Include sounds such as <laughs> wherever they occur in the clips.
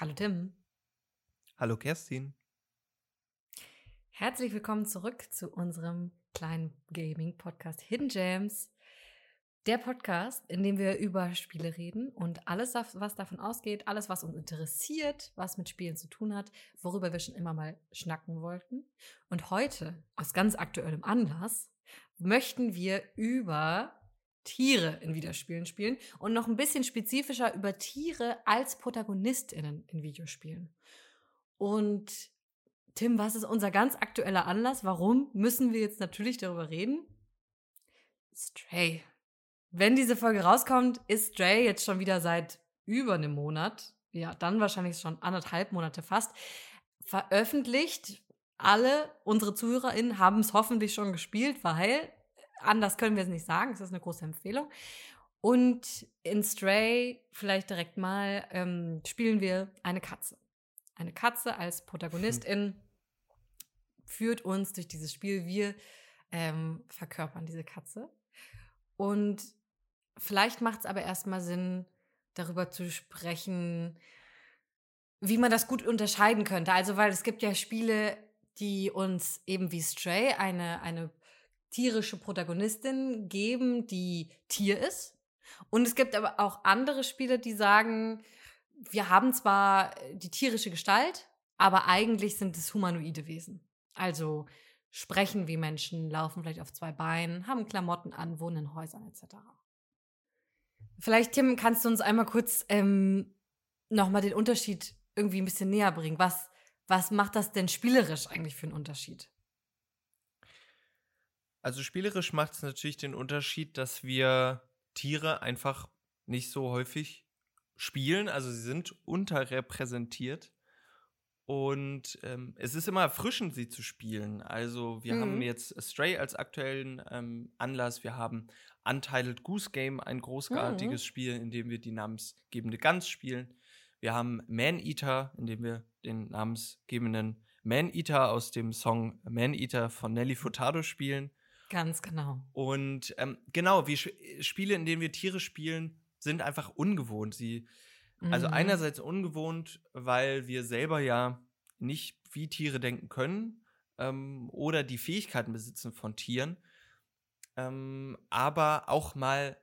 Hallo Tim. Hallo Kerstin. Herzlich willkommen zurück zu unserem kleinen Gaming-Podcast Hidden Gems. Der Podcast, in dem wir über Spiele reden und alles, was davon ausgeht, alles, was uns interessiert, was mit Spielen zu tun hat, worüber wir schon immer mal schnacken wollten. Und heute, aus ganz aktuellem Anlass, möchten wir über Tiere in Videospielen spielen und noch ein bisschen spezifischer über Tiere als ProtagonistInnen in Videospielen. Und Tim, was ist unser ganz aktueller Anlass? Warum müssen wir jetzt natürlich darüber reden? Stray. Wenn diese Folge rauskommt, ist Stray jetzt schon wieder seit über einem Monat, ja, dann wahrscheinlich schon anderthalb Monate fast, veröffentlicht. Alle unsere ZuhörerInnen haben es hoffentlich schon gespielt, weil anders können wir es nicht sagen. Es ist eine große Empfehlung. Und in Stray, vielleicht direkt mal, ähm, spielen wir eine Katze. Eine Katze als Protagonistin führt uns durch dieses Spiel. Wir ähm, verkörpern diese Katze. Und vielleicht macht es aber erstmal Sinn, darüber zu sprechen, wie man das gut unterscheiden könnte. Also, weil es gibt ja Spiele, die uns eben wie Stray eine, eine tierische Protagonistin geben, die Tier ist. Und es gibt aber auch andere Spiele, die sagen, wir haben zwar die tierische Gestalt, aber eigentlich sind es humanoide Wesen. Also sprechen wie Menschen, laufen vielleicht auf zwei Beinen, haben Klamotten an, wohnen in Häusern etc. Vielleicht, Tim, kannst du uns einmal kurz ähm, nochmal den Unterschied irgendwie ein bisschen näher bringen. Was, was macht das denn spielerisch eigentlich für einen Unterschied? Also spielerisch macht es natürlich den Unterschied, dass wir Tiere einfach nicht so häufig spielen. Also sie sind unterrepräsentiert. Und ähm, es ist immer erfrischend, sie zu spielen. Also wir mhm. haben jetzt Stray als aktuellen ähm, Anlass. Wir haben Untitled Goose Game, ein großartiges mhm. Spiel, in dem wir die namensgebende Gans spielen. Wir haben Man Eater, in dem wir den namensgebenden Man Eater aus dem Song Man Eater von Nelly Furtado spielen. Ganz genau. Und ähm, genau, wie Spiele, in denen wir Tiere spielen, sind einfach ungewohnt. Sie, also mhm. also einerseits ungewohnt, weil wir selber ja nicht wie Tiere denken können ähm, oder die Fähigkeiten besitzen von Tieren, ähm, aber auch mal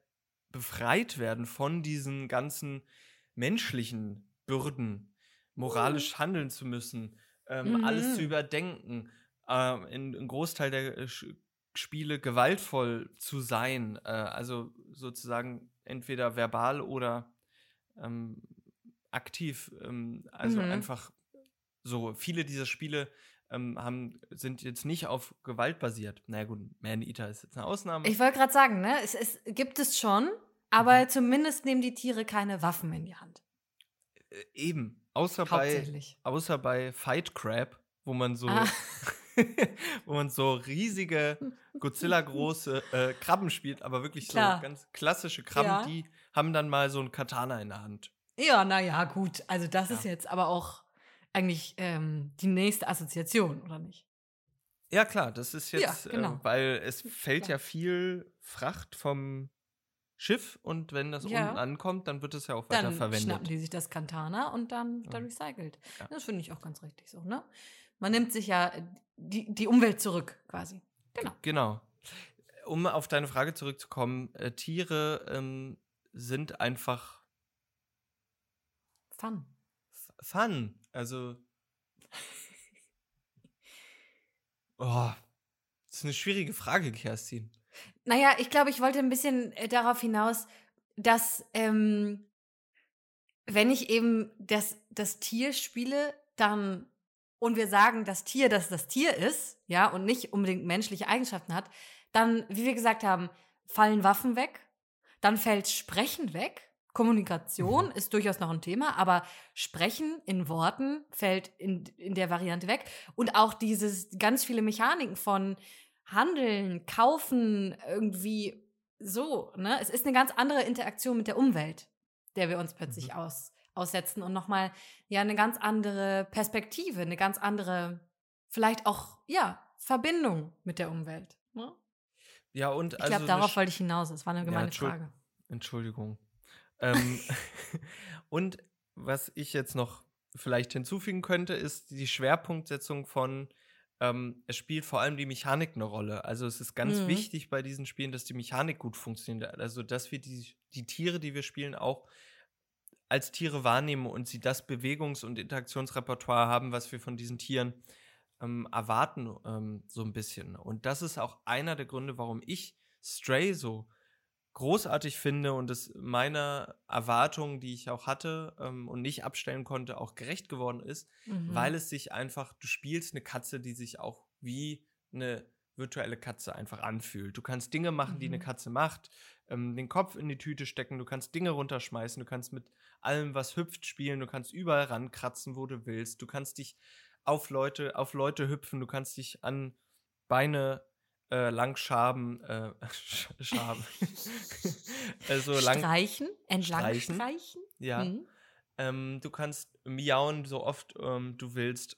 befreit werden von diesen ganzen menschlichen Bürden, moralisch mhm. handeln zu müssen, ähm, mhm. alles zu überdenken. Ähm, ein Großteil der äh, Spiele gewaltvoll zu sein, äh, also sozusagen entweder verbal oder ähm, aktiv. Ähm, also mhm. einfach so viele dieser Spiele ähm, haben, sind jetzt nicht auf Gewalt basiert. Na naja, gut, Man Eater ist jetzt eine Ausnahme. Ich wollte gerade sagen, ne, es, es, gibt es schon, aber mhm. zumindest nehmen die Tiere keine Waffen in die Hand. Äh, eben, außer bei, außer bei Fight Crab, wo man so ah. <laughs> <laughs> wo man so riesige, Godzilla-große äh, Krabben spielt, aber wirklich Klar. so ganz klassische Krabben, ja. die haben dann mal so ein Katana in der Hand. Ja, naja, gut. Also, das ja. ist jetzt aber auch eigentlich ähm, die nächste Assoziation, oder nicht? Ja, klar, das ist jetzt, ja, genau. äh, weil es fällt klar. ja viel Fracht vom Schiff und wenn das ja. unten ankommt, dann wird es ja auch weiter dann verwendet. Dann schnappen die sich das Katana und dann wird er recycelt. Ja. Das finde ich auch ganz richtig so, ne? Man nimmt sich ja die, die Umwelt zurück, quasi. Genau. Genau. Um auf deine Frage zurückzukommen, äh, Tiere ähm, sind einfach Fun. Fun. Also. <laughs> oh, das ist eine schwierige Frage, Kerstin. Naja, ich glaube, ich wollte ein bisschen äh, darauf hinaus, dass ähm, wenn ich eben das, das Tier spiele, dann und wir sagen das Tier, dass das Tier ist, ja, und nicht unbedingt menschliche Eigenschaften hat, dann, wie wir gesagt haben, fallen Waffen weg, dann fällt Sprechen weg. Kommunikation mhm. ist durchaus noch ein Thema, aber Sprechen in Worten fällt in, in der Variante weg. Und auch dieses ganz viele Mechaniken von Handeln, Kaufen, irgendwie so, ne? Es ist eine ganz andere Interaktion mit der Umwelt, der wir uns plötzlich mhm. aus, aussetzen und nochmal ja eine ganz andere Perspektive, eine ganz andere, vielleicht auch, ja, Verbindung mit der Umwelt. Ne? Ja, und ich also. glaube, darauf wollte ich hinaus. Das war eine gemeine ja, Frage. Entschuldigung. ähm, <laughs> und was ich jetzt noch vielleicht hinzufügen könnte, ist die Schwerpunktsetzung von, ähm, es spielt vor allem die Mechanik eine Rolle. Also es ist ganz Mhm. wichtig bei diesen Spielen, dass die Mechanik gut funktioniert. Also dass wir die, die Tiere, die wir spielen, auch als Tiere wahrnehmen und sie das Bewegungs- und Interaktionsrepertoire haben, was wir von diesen Tieren ähm, erwarten, ähm, so ein bisschen. Und das ist auch einer der Gründe, warum ich Stray so großartig finde und es meiner Erwartungen, die ich auch hatte ähm, und nicht abstellen konnte, auch gerecht geworden ist, Mhm. weil es sich einfach, du spielst eine Katze, die sich auch wie eine virtuelle Katze einfach anfühlt. Du kannst Dinge machen, die eine Mhm. Katze macht, ähm, den Kopf in die Tüte stecken, du kannst Dinge runterschmeißen, du kannst mit allem, was hüpft, spielen, du kannst überall rankratzen, wo du willst, du kannst dich auf Leute, auf Leute hüpfen, du kannst dich an Beine äh, lang schaben, äh, sch- <laughs> schaben. <laughs> also lang, streichen, entlang Streichen. streichen. ja. Mhm. Ähm, du kannst miauen, so oft ähm, du willst.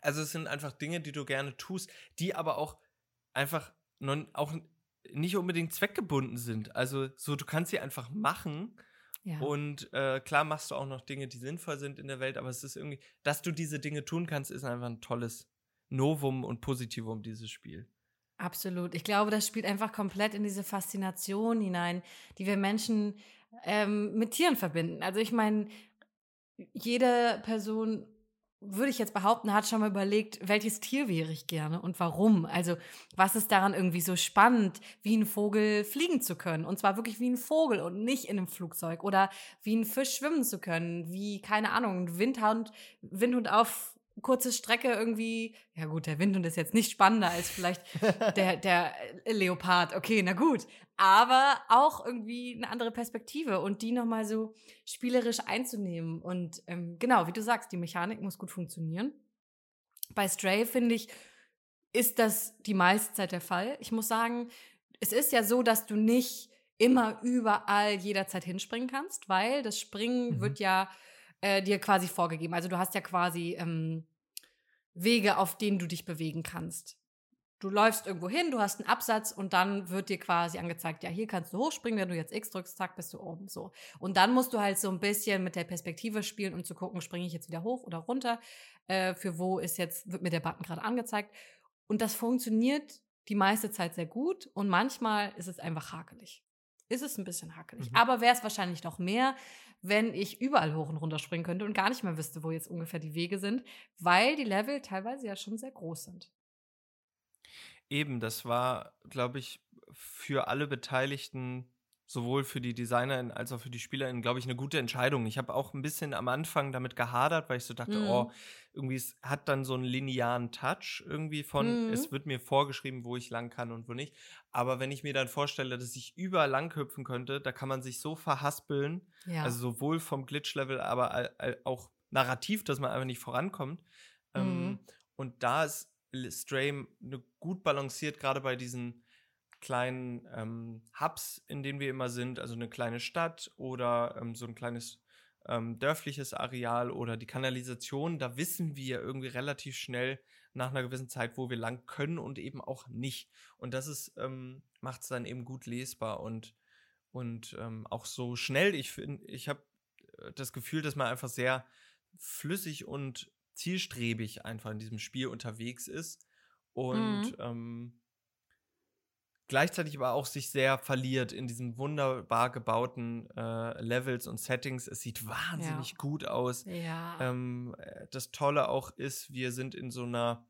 Also es sind einfach Dinge, die du gerne tust, die aber auch einfach non, auch nicht unbedingt zweckgebunden sind. Also so, du kannst sie einfach machen Ja. und äh, klar machst du auch noch Dinge, die sinnvoll sind in der Welt, aber es ist irgendwie, dass du diese Dinge tun kannst, ist einfach ein tolles Novum und Positivum dieses Spiel. Absolut. Ich glaube, das spielt einfach komplett in diese Faszination hinein, die wir Menschen ähm, mit Tieren verbinden. Also ich meine, jede Person, würde ich jetzt behaupten, hat schon mal überlegt, welches Tier wäre ich gerne und warum. Also was ist daran irgendwie so spannend, wie ein Vogel fliegen zu können. Und zwar wirklich wie ein Vogel und nicht in einem Flugzeug. Oder wie ein Fisch schwimmen zu können. Wie, keine Ahnung, ein Windhund, Windhund auf kurze Strecke irgendwie. Ja gut, der Windhund ist jetzt nicht spannender als vielleicht der, <laughs> der Leopard, okay, na gut. Aber auch irgendwie eine andere Perspektive und die nochmal so spielerisch einzunehmen. Und ähm, genau, wie du sagst, die Mechanik muss gut funktionieren. Bei Stray, finde ich, ist das die meiste Zeit der Fall. Ich muss sagen, es ist ja so, dass du nicht immer überall jederzeit hinspringen kannst, weil das Springen Mhm. wird ja äh, dir quasi vorgegeben. Also du hast ja quasi ähm, Wege, auf denen du dich bewegen kannst. Du läufst irgendwo hin, du hast einen Absatz und dann wird dir quasi angezeigt, ja, hier kannst du hochspringen, wenn du jetzt X drückst, zack, bist du oben, so. Und dann musst du halt so ein bisschen mit der Perspektive spielen, um zu gucken, springe ich jetzt wieder hoch oder runter, äh, für wo ist jetzt, wird mir der Button gerade angezeigt. Und das funktioniert die meiste Zeit sehr gut und manchmal ist es einfach hakelig. Ist es ein bisschen hakelig. Mhm. Aber wäre es wahrscheinlich noch mehr, wenn ich überall hoch und runter springen könnte und gar nicht mehr wüsste, wo jetzt ungefähr die Wege sind, weil die Level teilweise ja schon sehr groß sind. Eben, das war, glaube ich, für alle Beteiligten, sowohl für die DesignerInnen als auch für die SpielerInnen, glaube ich, eine gute Entscheidung. Ich habe auch ein bisschen am Anfang damit gehadert, weil ich so dachte, Mhm. oh, irgendwie es hat dann so einen linearen Touch irgendwie von, Mhm. es wird mir vorgeschrieben, wo ich lang kann und wo nicht. Aber wenn ich mir dann vorstelle, dass ich überall lang hüpfen könnte, da kann man sich so verhaspeln, Ja. also sowohl vom Glitch-Level, aber auch narrativ, dass man einfach nicht vorankommt. Ähm, Mhm. und da ist Stray ne, gut balanciert, gerade bei diesen kleinen ähm, Hubs, in denen wir immer sind, also eine kleine Stadt oder ähm, so ein kleines ähm, dörfliches Areal oder die Kanalisation, da wissen wir irgendwie relativ schnell nach einer gewissen Zeit, wo wir lang können und eben auch nicht. Und das ist, ähm, macht es dann eben gut lesbar und, und ähm, auch so schnell. Ich finde, ich habe das Gefühl, dass man einfach sehr flüssig und zielstrebig einfach in diesem Spiel unterwegs ist und Mhm. ähm, gleichzeitig aber auch sich sehr verliert in diesen wunderbar gebauten äh, Levels und Settings. Es sieht wahnsinnig gut aus. ja. Ähm, äh, das Tolle auch ist, wir sind in so einer,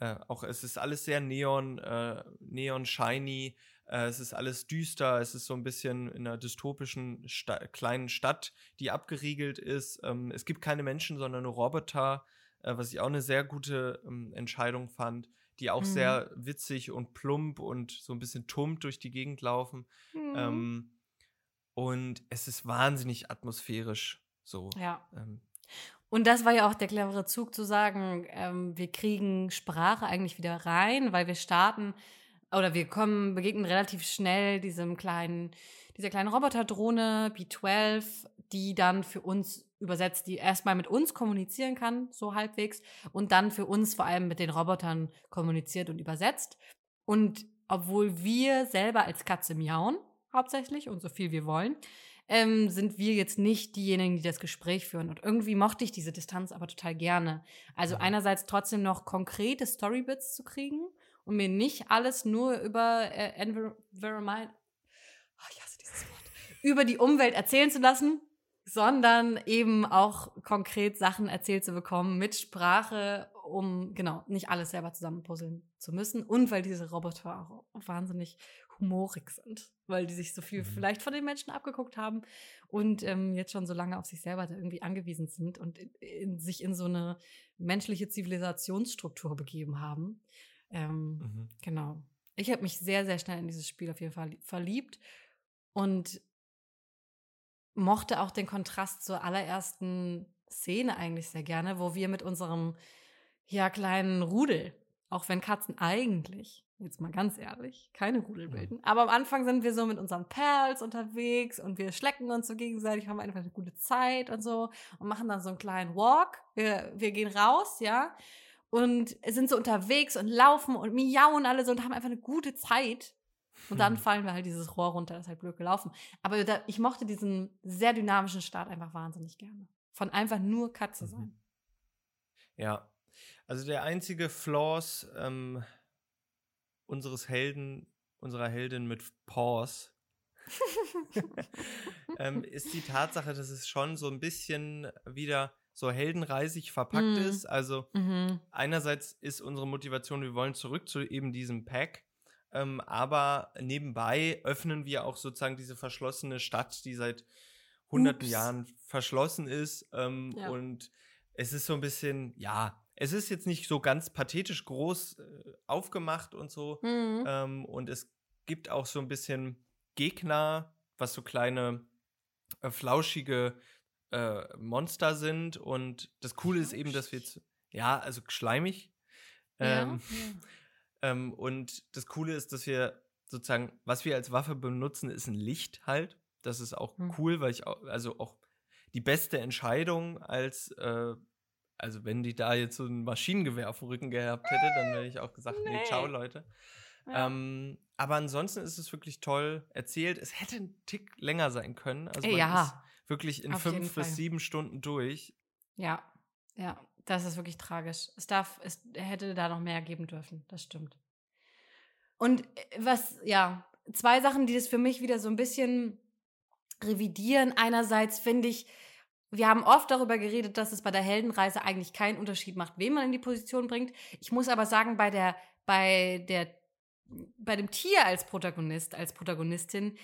äh, auch es ist alles sehr neon, äh, neon shiny, äh, es ist alles düster, es ist so ein bisschen in einer dystopischen Sta kleinen Stadt, die abgeriegelt ist. Ähm, es gibt keine Menschen, sondern nur Roboter, äh, was ich auch eine sehr gute ähm, Entscheidung fand, die auch Mhm. sehr witzig und plump und so ein bisschen tummt durch die Gegend laufen. Mhm. Ähm, und es ist wahnsinnig atmosphärisch so. ja. Ähm, Und das war ja auch der clevere Zug zu sagen, ähm, wir kriegen Sprache eigentlich wieder rein, weil wir starten oder wir kommen, begegnen relativ schnell diesem kleinen, dieser kleinen Roboterdrohne B12, die dann für uns übersetzt, die erstmal mit uns kommunizieren kann, so halbwegs, und dann für uns vor allem mit den Robotern kommuniziert und übersetzt. Und obwohl wir selber als Katze miauen, hauptsächlich und so viel wir wollen, ähm, sind wir jetzt nicht diejenigen, die das Gespräch führen. Und irgendwie mochte ich diese Distanz aber total gerne. Also Mhm. einerseits trotzdem noch konkrete Storybits zu kriegen und mir nicht alles nur über äh, Environment, oh, ich hasse dieses Wort, über die Umwelt erzählen zu lassen, sondern eben auch konkret Sachen erzählt zu bekommen mit Sprache, um genau nicht alles selber zusammenpuzzeln zu müssen und weil diese Roboter auch wahnsinnig humorig sind, weil die sich so viel Mhm. vielleicht von den Menschen abgeguckt haben und ähm, jetzt schon so lange auf sich selber da irgendwie angewiesen sind und in, in, sich in so eine menschliche Zivilisationsstruktur begeben haben. Ähm, Mhm. Genau. Ich habe mich sehr, sehr schnell in dieses Spiel auf jeden Fall verliebt und mochte auch den Kontrast zur allerersten Szene eigentlich sehr gerne, wo wir mit unserem ja kleinen Rudel, auch wenn Katzen eigentlich, jetzt mal ganz ehrlich, keine Rudel bilden, aber am Anfang sind wir so mit unseren Pals unterwegs und wir schlecken uns so gegenseitig, haben einfach eine gute Zeit und so und machen dann so einen kleinen Walk. Wir, wir gehen raus, ja, und sind so unterwegs und laufen und miauen alle so und haben einfach eine gute Zeit. Und dann Mhm. fallen wir halt dieses Rohr runter, das ist halt blöd gelaufen. Aber da, ich mochte diesen sehr dynamischen Start einfach wahnsinnig gerne. Von einfach nur Katze Mhm. sein. Ja. Also der einzige Flaws ähm, unseres Helden, unserer Heldin mit Paws, <laughs> ähm, ist die Tatsache, dass es schon so ein bisschen wieder so heldenreisig verpackt Mhm. ist. Also Mhm. einerseits ist unsere Motivation, wir wollen zurück zu eben diesem Pack. Ähm, aber nebenbei öffnen wir auch sozusagen diese verschlossene Stadt, die seit hunderten Ups. Jahren verschlossen ist. Ähm, Ja. Und es ist so ein bisschen, ja, es ist jetzt nicht so ganz pathetisch groß äh, aufgemacht und so. Mhm. Ähm, und es gibt auch so ein bisschen Gegner, was so kleine, äh, flauschige äh, Monster sind. Und das Coole ist eben, dass wir jetzt, ja, also schleimig. Ähm, ähm, und das Coole ist, dass wir sozusagen, was wir als Waffe benutzen, ist ein Licht halt. Das ist auch Hm. cool, weil ich auch, also auch die beste Entscheidung als, äh, also wenn die da jetzt so ein Maschinengewehr auf dem Rücken gehabt hätte, dann hätte ich auch gesagt, nee, Nee. ciao Leute. Ja. Ähm, aber ansonsten ist es wirklich toll erzählt. Es hätte ein Tick länger sein können. Also man Ja. ist wirklich in Auf fünf bis sieben Stunden durch. ja, ja, das ist wirklich tragisch. Es darf, es hätte da noch mehr geben dürfen, das stimmt. Und äh, was, ja, zwei Sachen, die das für mich wieder so ein bisschen revidieren. Einerseits finde ich, wir haben oft darüber geredet, dass es bei der Heldenreise eigentlich keinen Unterschied macht, wen man in die Position bringt. Ich muss aber sagen, bei der, bei der, bei dem Tier als Protagonist, als Protagonistin,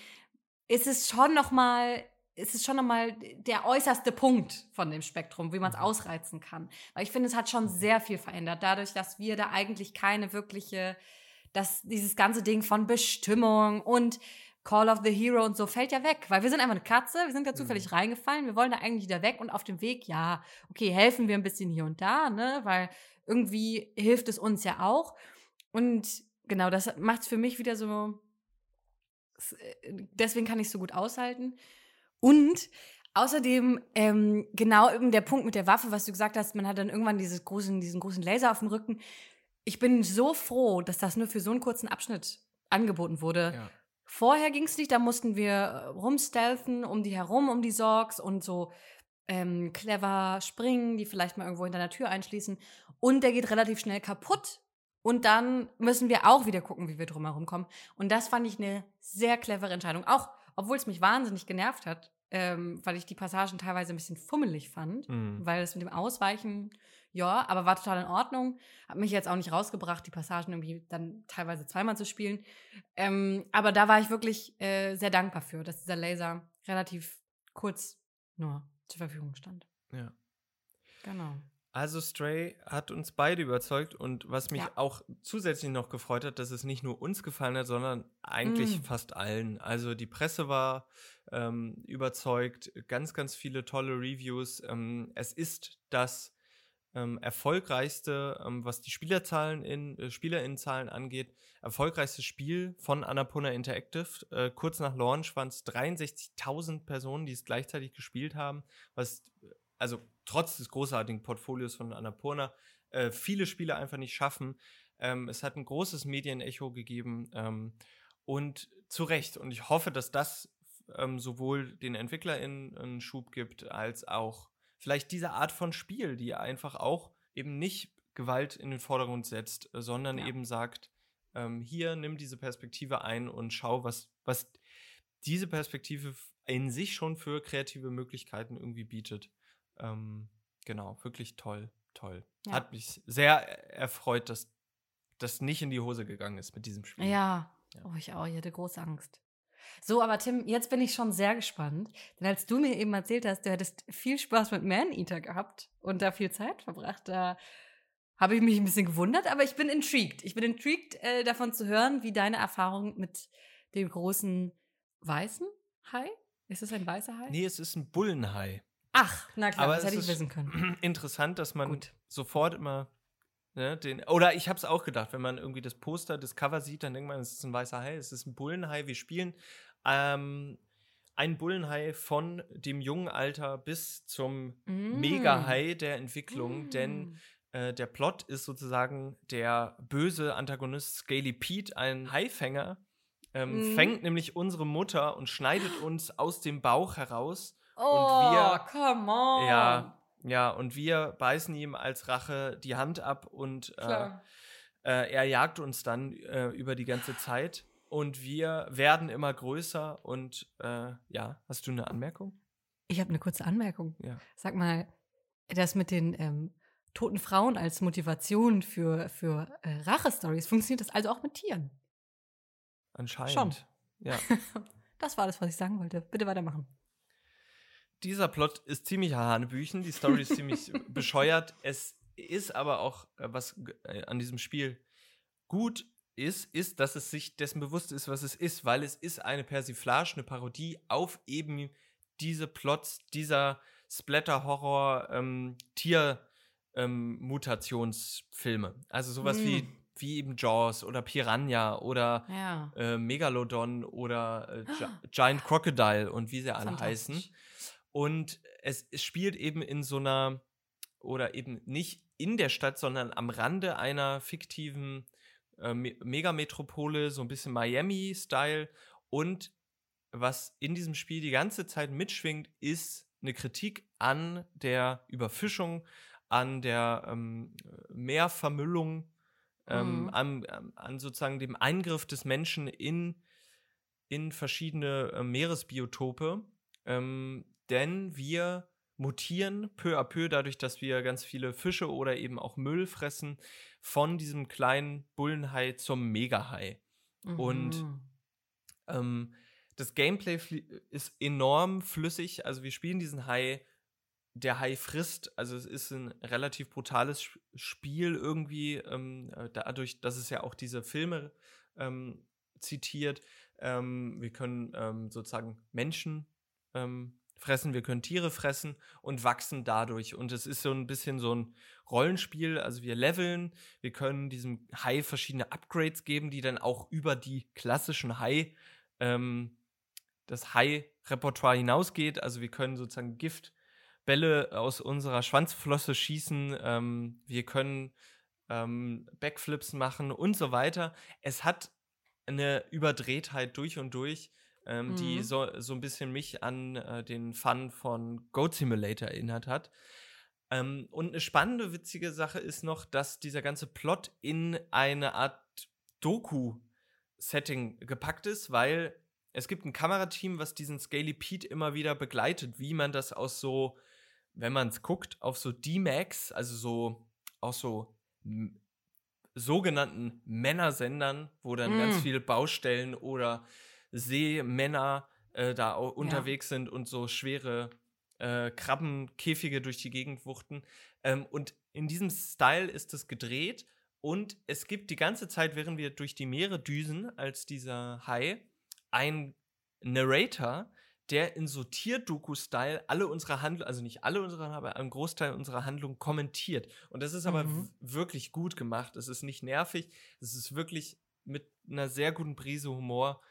ist es schon noch mal, ist es schon noch mal der äußerste Punkt von dem Spektrum, wie man es Mhm. ausreizen kann. Weil ich finde, es hat schon sehr viel verändert, dadurch, dass wir da eigentlich keine wirkliche, dass dieses ganze Ding von Bestimmung und Call of the Hero und so fällt ja weg, weil wir sind einfach eine Katze, wir sind da zufällig reingefallen, wir wollen da eigentlich wieder weg und auf dem Weg, ja, okay, helfen wir ein bisschen hier und da, ne, weil irgendwie hilft es uns ja auch. Und genau, das macht es für mich wieder so, äh, deswegen kann ich es so gut aushalten. Und außerdem, ähm, genau eben der Punkt mit der Waffe, was du gesagt hast, man hat dann irgendwann dieses großen, diesen großen Laser auf dem Rücken. Ich bin so froh, dass das nur für so einen kurzen Abschnitt angeboten wurde. Ja. Vorher ging es nicht, da mussten wir äh, rumstealthen um die herum, um die Sorgs und so ähm, clever springen, die vielleicht mal irgendwo hinter der Tür einschließen. Und der geht relativ schnell kaputt. Und dann müssen wir auch wieder gucken, wie wir drumherum kommen. Und das fand ich eine sehr clevere Entscheidung. Auch, obwohl es mich wahnsinnig genervt hat, ähm, weil ich die Passagen teilweise ein bisschen fummelig fand. Mhm. Weil es mit dem Ausweichen, ja, aber war total in Ordnung. Hat mich jetzt auch nicht rausgebracht, die Passagen irgendwie dann teilweise zweimal zu spielen. Ähm, aber da war ich wirklich äh, sehr dankbar für, dass dieser Laser relativ kurz nur zur Verfügung stand. ja. Genau. Also Stray hat uns beide überzeugt und was mich Ja. auch zusätzlich noch gefreut hat, dass es nicht nur uns gefallen hat, sondern eigentlich Mm. fast allen. Also die Presse war ähm, überzeugt, ganz, ganz viele tolle Reviews. Ähm, es ist das ähm, erfolgreichste, ähm, was die Spielerzahlen in äh, Spielerinnenzahlen angeht, erfolgreichste Spiel von Annapurna Interactive. Äh, kurz nach Launch waren es 63.000 Personen, die es gleichzeitig gespielt haben, was also trotz des großartigen Portfolios von Annapurna äh, viele Spiele einfach nicht schaffen. Ähm, es hat ein großes Medienecho gegeben ähm, und zu Recht. Und ich hoffe, dass das ähm, sowohl den EntwicklerInnen einen Schub gibt, als auch vielleicht diese Art von Spiel, die einfach auch eben nicht Gewalt in den Vordergrund setzt, sondern Ja. eben sagt, ähm, hier nimm diese Perspektive ein und schau, was, was diese Perspektive in sich schon für kreative Möglichkeiten irgendwie bietet. Ähm, genau, wirklich toll, toll. Ja. Hat mich sehr erfreut, dass das nicht in die Hose gegangen ist mit diesem Spiel. Ja. Ja. Oh, ich auch. Ich hatte große Angst. So, aber Tim, jetzt bin ich schon sehr gespannt. Denn als du mir eben erzählt hast, du hättest viel Spaß mit Man-Eater gehabt und da viel Zeit verbracht, da habe ich mich ein bisschen gewundert, aber ich bin intrigued. Ich bin intrigued, äh, davon zu hören, wie deine Erfahrung mit dem großen weißen Hai? Ist es ein weißer Hai? Nee, es ist ein Bullenhai. Ach, na klar, Aber das es hätte ich wissen können. <clears throat> interessant, dass man Gut. sofort immer ne, den. Oder ich habe es auch gedacht, wenn man irgendwie das Poster, das Cover sieht, dann denkt man, es ist ein weißer Hai, es ist ein Bullenhai. Wir spielen ähm, einen Bullenhai von dem jungen Alter bis zum Mm. Mega-Hai der Entwicklung, Mm. denn äh, der Plot ist sozusagen der böse Antagonist Scaly Pete, ein Haifänger, ähm, Mhm. fängt nämlich unsere Mutter und schneidet uns aus dem Bauch heraus. Oh, wir- come on. Ja, ja, und wir beißen ihm als Rache die Hand ab und äh, äh, er jagt uns dann äh, über die ganze Zeit. Und wir werden immer größer und äh, ja, hast du eine Anmerkung? Ich habe eine kurze Anmerkung. Ja. Sag mal, das mit den ähm, toten Frauen als Motivation für, für äh, Rache-Stories, funktioniert das also auch mit Tieren? Anscheinend. Ja. <laughs> Das war alles, was ich sagen wollte. Bitte weitermachen. Dieser Plot ist ziemlich Hanebüchen, die Story ist ziemlich <laughs> bescheuert. Es ist aber auch, äh, was äh, an diesem Spiel gut ist, ist, dass es sich dessen bewusst ist, was es ist, weil es ist eine Persiflage, eine Parodie auf eben diese Plots dieser Splatter-Horror ähm, ähm. Also sowas Mm. wie, wie eben Jaws oder Piranha oder Ja. äh, Megalodon oder äh, <gasps> Gi- Giant Crocodile und wie sie alle heißen. Und es, es spielt eben in so einer, oder eben nicht in der Stadt, sondern am Rande einer fiktiven äh, Me Megametropole, so ein bisschen Miami-Style. Und was in diesem Spiel die ganze Zeit mitschwingt, ist eine Kritik an der Überfischung, an der ähm, Meervermüllung, ähm, Mhm. an, an- an sozusagen dem Eingriff des Menschen in, in verschiedene äh, Meeresbiotope. Ähm, denn wir mutieren peu à peu dadurch, dass wir ganz viele Fische oder eben auch Müll fressen, von diesem kleinen Bullenhai zum Megahai. Und Mhm. ähm, das Gameplay ist enorm flüssig. Also wir spielen diesen Hai, der Hai frisst. Also es ist ein relativ brutales Sp- Spiel irgendwie, ähm, äh, dadurch, dass es ja auch diese Filme ähm, zitiert. Ähm, wir können ähm, sozusagen Menschen ähm, fressen, wir können Tiere fressen und wachsen dadurch. Und es ist so ein bisschen so ein Rollenspiel. Also wir leveln, wir können diesem Hai verschiedene Upgrades geben, die dann auch über die klassischen Hai ähm, das Hai-Repertoire hinausgeht. Also wir können sozusagen Giftbälle aus unserer Schwanzflosse schießen, ähm, wir können ähm, Backflips machen und so weiter. Es hat eine Überdrehtheit durch und durch, ähm, die Mhm. so, so ein bisschen mich an äh, den Fun von Goat Simulator erinnert hat. Ähm, und eine spannende, witzige Sache ist noch, dass dieser ganze Plot in eine Art Doku-Setting gepackt ist, weil es gibt ein Kamerateam, was diesen Scaly Pete immer wieder begleitet, wie man das aus so, wenn man es guckt, auf so D-Max, also so aus so sogenannten Männersendern, wo dann ganz Mm. viele Baustellen oder Seemänner äh, da au- unterwegs sind und so schwere äh, Krabbenkäfige durch die Gegend wuchten. Ähm, und in diesem Style ist es gedreht und es gibt die ganze Zeit, während wir durch die Meere düsen, als dieser Hai, ein Narrator, der in so Tierdoku-Style alle unsere Handlungen, also nicht alle unsere, aber einen Großteil unserer Handlungen kommentiert. Und das ist aber Mhm. wirklich gut gemacht. Es ist nicht nervig, es ist wirklich mit einer sehr guten Prise Humor.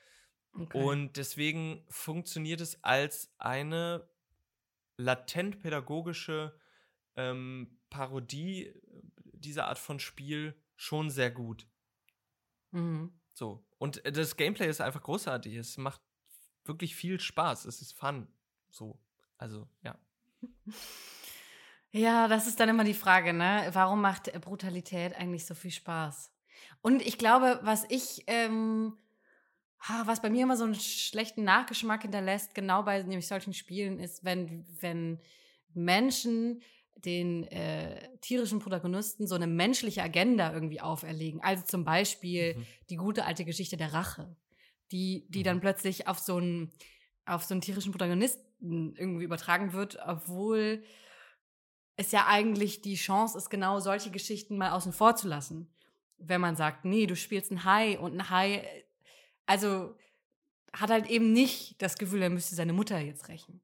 Okay. Und deswegen funktioniert es als eine latent pädagogische ähm, Parodie äh, dieser Art von Spiel schon sehr gut. Mhm. So. Und äh, das Gameplay ist einfach großartig. Es macht wirklich viel Spaß. Es ist Fun. So. Also, ja. <laughs> Ja, das ist dann immer die Frage, ne? Warum macht Brutalität eigentlich so viel Spaß? Und ich glaube, was ich, ähm, was bei mir immer so einen schlechten Nachgeschmack hinterlässt, genau bei nämlich solchen Spielen, ist, wenn, wenn Menschen den äh, tierischen Protagonisten so eine menschliche Agenda irgendwie auferlegen. Also zum Beispiel mhm. die gute alte Geschichte der Rache, die, die mhm. dann plötzlich auf so einen, auf so einen tierischen Protagonisten irgendwie übertragen wird, obwohl es ja eigentlich die Chance ist, genau solche Geschichten mal außen vor zu lassen. Wenn man sagt, nee, du spielst ein Hai und ein Hai, also hat halt eben nicht das Gefühl, er müsste seine Mutter jetzt rächen.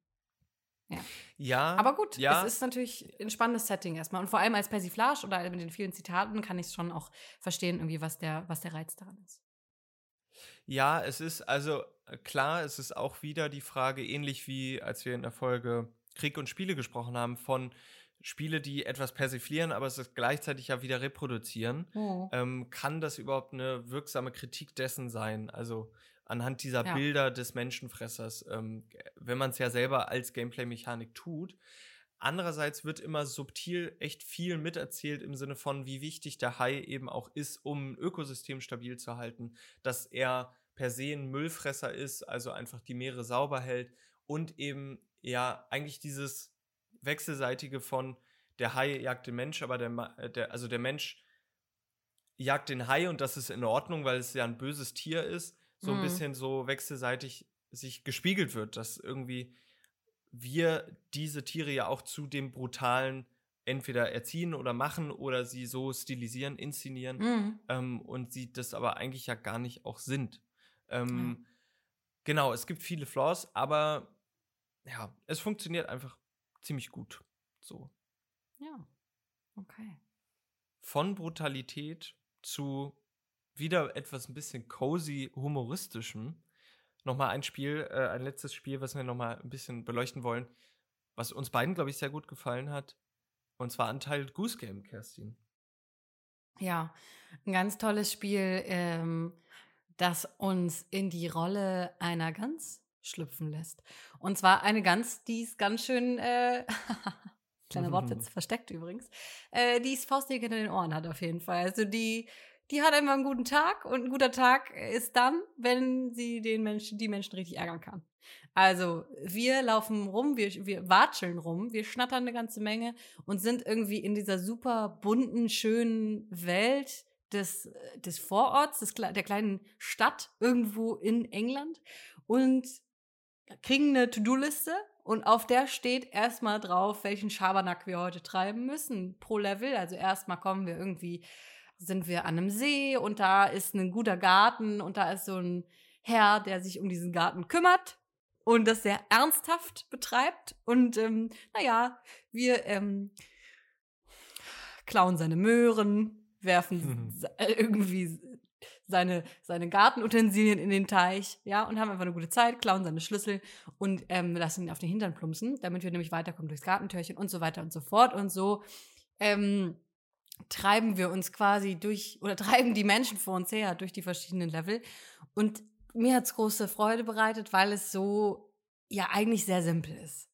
Ja. ja. Aber gut, ja. es ist natürlich ein spannendes Setting erstmal. Und vor allem als Persiflage oder mit den vielen Zitaten kann ich schon auch verstehen, irgendwie, was der, was der Reiz daran ist. Ja, es ist also äh, klar, es ist auch wieder die Frage, ähnlich wie als wir in der Folge Krieg und Spiele gesprochen haben, von Spiele, die etwas persiflieren, aber es gleichzeitig ja wieder reproduzieren, oh. ähm, kann das überhaupt eine wirksame Kritik dessen sein? Also anhand dieser ja. Bilder des Menschenfressers, ähm, wenn man es ja selber als Gameplay-Mechanik tut. Andererseits wird immer subtil echt viel miterzählt im Sinne von, wie wichtig der Hai eben auch ist, um ein Ökosystem stabil zu halten, dass er per se ein Müllfresser ist, also einfach die Meere sauber hält und eben ja eigentlich dieses wechselseitige von der Hai jagt den Mensch, aber der, äh, der also der Mensch jagt den Hai und das ist in Ordnung, weil es ja ein böses Tier ist so ein mhm. bisschen so wechselseitig sich gespiegelt wird, dass irgendwie wir diese Tiere ja auch zu dem brutalen entweder erziehen oder machen oder sie so stilisieren, inszenieren mhm. ähm, und sie das aber eigentlich ja gar nicht auch sind. Ähm, ja. Genau, es gibt viele Flaws, aber ja, es funktioniert einfach ziemlich gut. So. Ja, okay. Von Brutalität zu wieder etwas ein bisschen cozy humoristischem. Nochmal ein Spiel, äh, ein letztes Spiel, was wir nochmal ein bisschen beleuchten wollen, was uns beiden, glaube ich, sehr gut gefallen hat. Und zwar Anteil Goose Game, Kerstin. Ja, ein ganz tolles Spiel, ähm, das uns in die Rolle einer Gans schlüpfen lässt. Und zwar eine Gans, die ist ganz schön, äh, <laughs> kleiner Wortwitz, <laughs> versteckt übrigens, äh, die es faustdick hinter den Ohren hat auf jeden Fall. Also die die hat einfach einen guten Tag und ein guter Tag ist dann, wenn sie den Menschen, die Menschen richtig ärgern kann. Also wir laufen rum, wir, wir watscheln rum, wir schnattern eine ganze Menge und sind irgendwie in dieser super bunten, schönen Welt des, des Vororts, des, der kleinen Stadt irgendwo in England und kriegen eine To-Do-Liste und auf der steht erstmal drauf, welchen Schabernack wir heute treiben müssen pro Level. Also erstmal kommen wir irgendwie sind wir an einem See und da ist ein guter Garten und da ist so ein Herr, der sich um diesen Garten kümmert und das sehr ernsthaft betreibt. Und ähm, naja, wir ähm, klauen seine Möhren, werfen <laughs> mhm. irgendwie seine, seine Gartenutensilien in den Teich, ja, und haben einfach eine gute Zeit, klauen seine Schlüssel und ähm, lassen ihn auf den Hintern plumpsen, damit wir nämlich weiterkommen durchs Gartentürchen und so weiter und so fort. Und so ähm, treiben wir uns quasi durch <laughs> oder treiben die Menschen vor uns her durch die verschiedenen Level. Und mir hat es große Freude bereitet, weil es so ja eigentlich sehr simpel ist.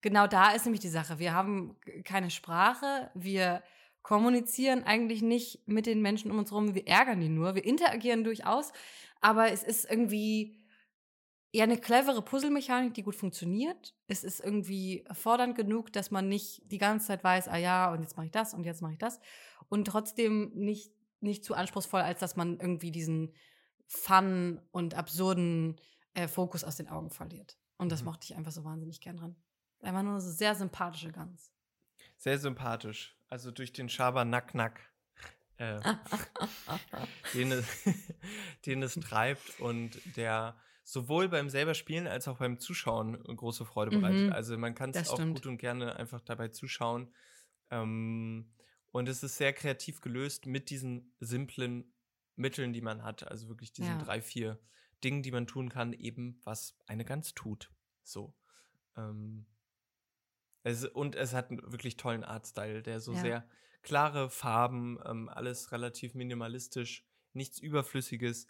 Genau da ist nämlich die Sache. Wir haben keine Sprache, wir kommunizieren eigentlich nicht mit den Menschen um uns herum, wir ärgern die nur, wir interagieren durchaus, aber es ist irgendwie ja eine clevere Puzzlemechanik, die gut funktioniert. Es ist irgendwie fordernd genug, dass man nicht die ganze Zeit weiß, ah ja, und jetzt mache ich das und jetzt mache ich das. Und trotzdem nicht, nicht zu anspruchsvoll, als dass man irgendwie diesen fun und absurden äh, Fokus aus den Augen verliert. Und das mhm. mochte ich einfach so wahnsinnig gern dran. Einfach nur eine sehr sympathische Gans. Sehr sympathisch. Also durch den Schaber Nack Nack. Äh, <laughs> den, es, <laughs> den es treibt und der sowohl beim selber Spielen als auch beim Zuschauen große Freude bereitet. Mhm, also man kann es auch stimmt. gut und gerne einfach dabei zuschauen. Ähm, und es ist sehr kreativ gelöst mit diesen simplen Mitteln, die man hat. Also wirklich diesen ja. drei, vier Dingen, die man tun kann, eben was eine Gans tut. So. Ähm, es, und es hat einen wirklich tollen Artstyle, der so ja. sehr klare Farben, ähm, alles relativ minimalistisch, nichts Überflüssiges.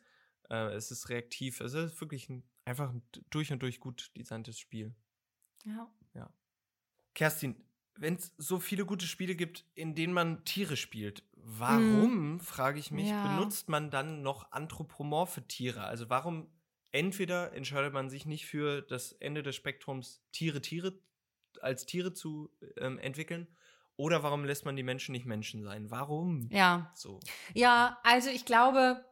Äh, es ist reaktiv. Es ist wirklich ein einfach ein durch und durch gut designtes Spiel. Ja. Ja. Kerstin, wenn es so viele gute Spiele gibt, in denen man Tiere spielt, warum, frage ich mich, Ja. benutzt man dann noch anthropomorphe Tiere? Also warum entweder entscheidet man sich nicht für das Ende des Spektrums, Tiere, Tiere als Tiere zu ähm, entwickeln, oder warum lässt man die Menschen nicht Menschen sein? Warum? Ja. So. Ja, also ich glaube,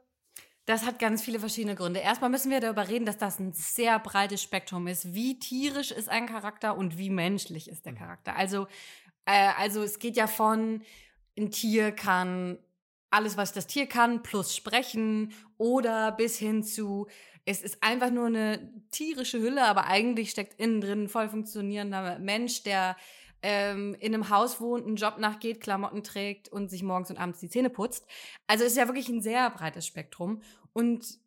das hat ganz viele verschiedene Gründe. Erstmal müssen wir darüber reden, dass das ein sehr breites Spektrum ist. Wie tierisch ist ein Charakter und wie menschlich ist der Mhm. Charakter? Also, äh, also es geht ja von, ein Tier kann alles, was das Tier kann, plus sprechen oder bis hin zu, es ist einfach nur eine tierische Hülle, aber eigentlich steckt innen drin ein voll funktionierender Mensch, der ähm, in einem Haus wohnt, einen Job nachgeht, Klamotten trägt und sich morgens und abends die Zähne putzt. Also es ist ja wirklich ein sehr breites Spektrum. Und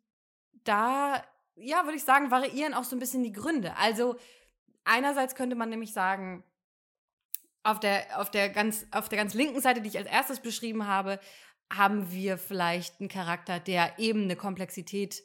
da, ja, würde ich sagen, variieren auch so ein bisschen die Gründe. Also einerseits könnte man nämlich sagen, auf der, auf der, ganz, auf der ganz linken Seite, die ich als erstes beschrieben habe, haben wir vielleicht einen Charakter, der eben eine Komplexität